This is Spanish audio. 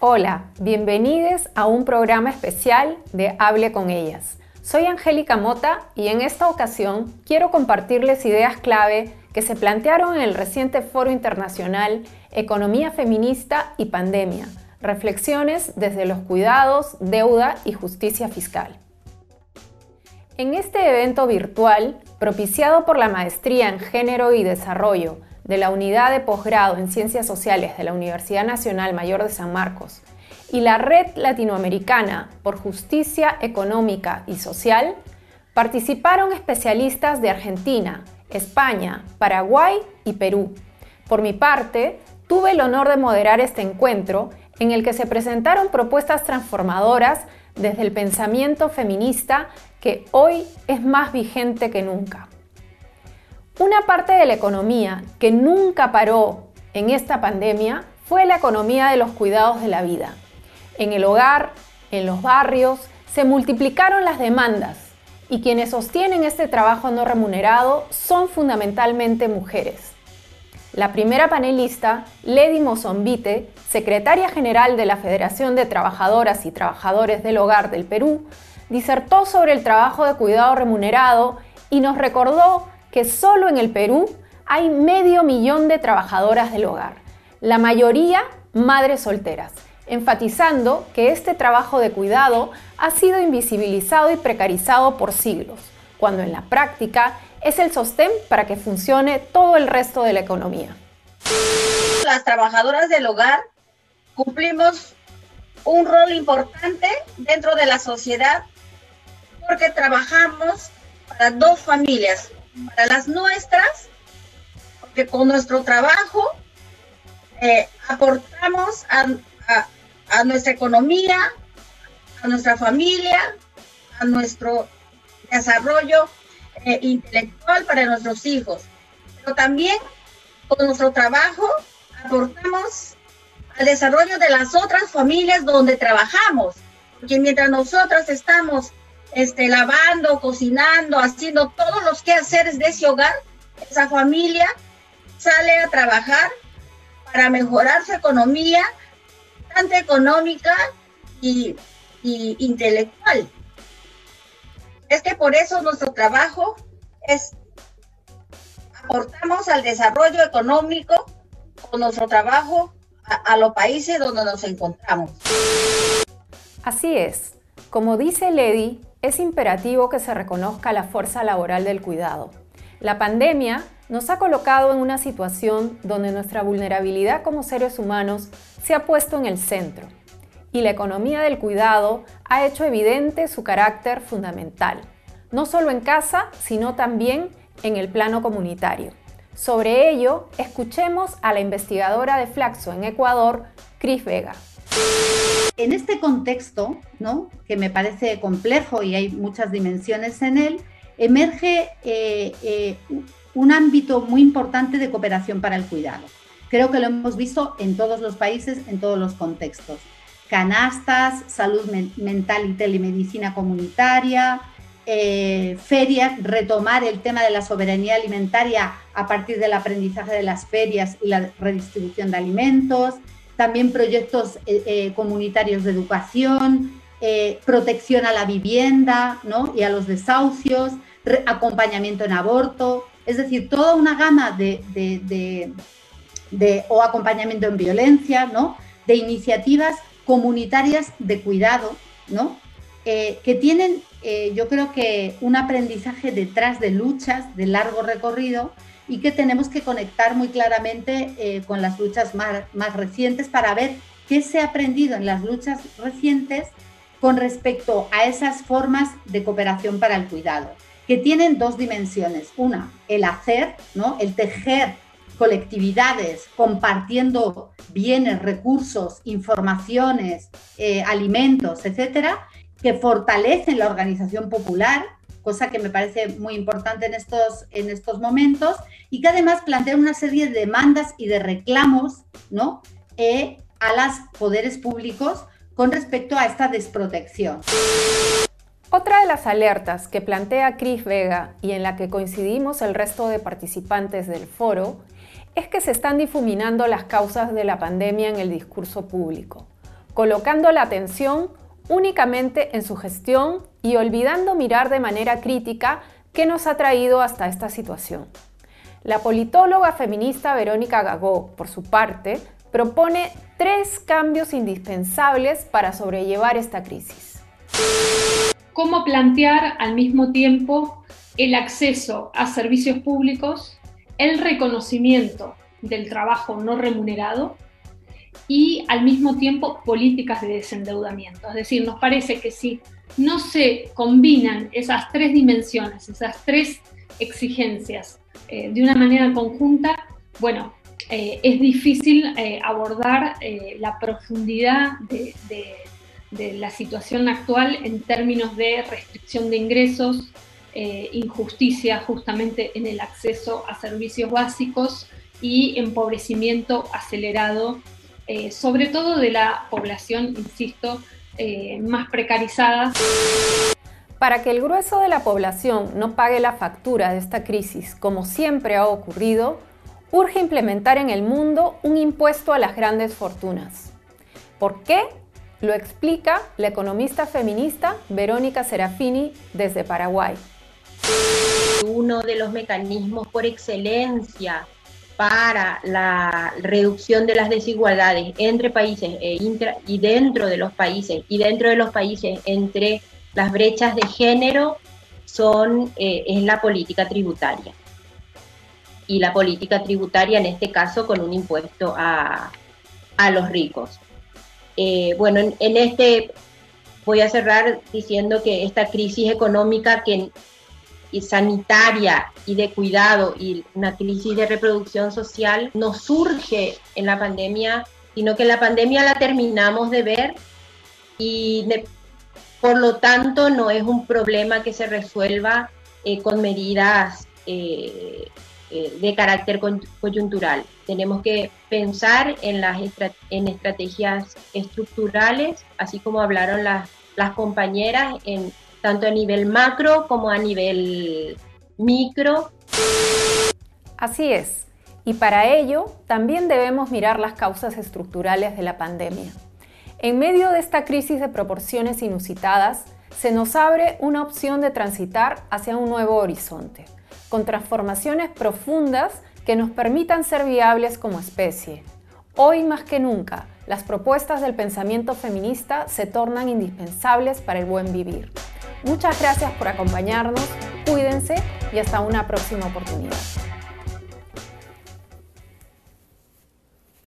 Hola, bienvenidos a un programa especial de Hable con ellas. Soy Angélica Mota y en esta ocasión quiero compartirles ideas clave que se plantearon en el reciente Foro Internacional Economía Feminista y Pandemia, reflexiones desde los cuidados, deuda y justicia fiscal. En este evento virtual, propiciado por la Maestría en Género y Desarrollo de la Unidad de Posgrado en Ciencias Sociales de la Universidad Nacional Mayor de San Marcos y la Red Latinoamericana por Justicia Económica y Social, participaron especialistas de Argentina, España, Paraguay y Perú. Por mi parte, tuve el honor de moderar este encuentro en el que se presentaron propuestas transformadoras desde el pensamiento feminista que hoy es más vigente que nunca. Una parte de la economía que nunca paró en esta pandemia fue la economía de los cuidados de la vida. En el hogar, en los barrios, se multiplicaron las demandas y quienes sostienen este trabajo no remunerado son fundamentalmente mujeres. La primera panelista, Lady Mozombite, secretaria general de la Federación de Trabajadoras y Trabajadores del Hogar del Perú, disertó sobre el trabajo de cuidado remunerado y nos recordó que solo en el Perú hay medio millón de trabajadoras del hogar, la mayoría madres solteras, enfatizando que este trabajo de cuidado ha sido invisibilizado y precarizado por siglos, cuando en la práctica es el sostén para que funcione todo el resto de la economía. Las trabajadoras del hogar cumplimos un rol importante dentro de la sociedad porque trabajamos para dos familias, para las nuestras, porque con nuestro trabajo eh, aportamos a, nuestra economía, a nuestra familia, a nuestro desarrollo eh, intelectual para nuestros hijos. Pero también con nuestro trabajo aportamos al desarrollo de las otras familias donde trabajamos, porque mientras nosotros estamos este, lavando, cocinando, haciendo todos los quehaceres de ese hogar, esa familia sale a trabajar para mejorar su economía, tanto económica y, y intelectual. Es que por eso nuestro trabajo es aportamos al desarrollo económico con nuestro trabajo a, a los países donde nos encontramos. Así es. Como dice Lady, es imperativo que se reconozca la fuerza laboral del cuidado. La pandemia nos ha colocado en una situación donde nuestra vulnerabilidad como seres humanos se ha puesto en el centro y la economía del cuidado ha hecho evidente su carácter fundamental, no solo en casa, sino también en el plano comunitario. Sobre ello, escuchemos a la investigadora de Flaxo en Ecuador, Cris Vega. En este contexto, que me parece complejo y hay muchas dimensiones en él, emerge eh, eh, un ámbito muy importante de cooperación para el cuidado. Creo que lo hemos visto en todos los países, en todos los contextos. Canastas, salud mental y telemedicina comunitaria, eh, ferias, retomar el tema de la soberanía alimentaria a partir del aprendizaje de las ferias y la redistribución de alimentos, también proyectos eh, eh, comunitarios de educación, eh, protección a la vivienda ¿no? y a los desahucios, acompañamiento en aborto, es decir, toda una gama de, de, o acompañamiento en violencia, ¿no? de iniciativas comunitarias de cuidado, ¿no? que tienen, yo creo que un aprendizaje detrás de luchas de largo recorrido y que tenemos que conectar muy claramente eh, con las luchas más, más recientes para ver qué se ha aprendido en las luchas recientes con respecto a esas formas de cooperación para el cuidado, que tienen dos dimensiones. Una, el hacer, ¿no? el tejer colectividades compartiendo bienes, recursos, informaciones, eh, alimentos, etcétera, que fortalecen la organización popular cosa que me parece muy importante en estos, en estos momentos, y que además plantea una serie de demandas y de reclamos ¿no? Eh, a los poderes públicos con respecto a esta desprotección. Otra de las alertas que plantea Cris Vega y en la que coincidimos el resto de participantes del foro es que se están difuminando las causas de la pandemia en el discurso público colocando la atención únicamente en su gestión y olvidando mirar de manera crítica qué nos ha traído hasta esta situación. La politóloga feminista Verónica Gagó, por su parte, propone tres cambios indispensables para sobrellevar esta crisis. ¿Cómo plantear al mismo tiempo el acceso a servicios públicos, el reconocimiento del trabajo no remunerado y al mismo tiempo políticas de desendeudamiento? Es decir, nos parece que si no se combinan esas tres dimensiones, esas tres exigencias eh, de una manera conjunta, bueno, eh, es difícil eh, abordar la profundidad de, la situación actual en términos de restricción de ingresos, injusticia justamente en el acceso a servicios básicos y empobrecimiento acelerado, sobre todo de la población, insisto, más precarizada. Para que el grueso de la población no pague la factura de esta crisis, como siempre ha ocurrido, urge implementar en el mundo un impuesto a las grandes fortunas. ¿Por qué? Lo explica la economista feminista Verónica Serafini desde Paraguay. Uno de los mecanismos por excelencia para la reducción de las desigualdades entre países e y dentro de los países y dentro de los países entre las brechas de género son, eh, es la política tributaria. Y la política tributaria en este caso con un impuesto a, los ricos. Eh, bueno, en, este voy a cerrar diciendo que esta crisis económica que, y sanitaria y de cuidado y una crisis de reproducción social no surge en la pandemia, sino que la pandemia la terminamos de ver y por lo tanto, no es un problema que se resuelva eh, con medidas eh, eh, de carácter coyuntural. Tenemos que pensar en, las en estrategias estructurales, así como hablaron las, las compañeras, en, tanto a nivel macro como a nivel micro. Así es. Y para ello también debemos mirar las causas estructurales de la pandemia. En medio de esta crisis de proporciones inusitadas, se nos abre una opción de transitar hacia un nuevo horizonte, con transformaciones profundas que nos permitan ser viables como especie. Hoy más que nunca, las propuestas del pensamiento feminista se tornan indispensables para el buen vivir. Muchas gracias por acompañarnos, cuídense y hasta una próxima oportunidad.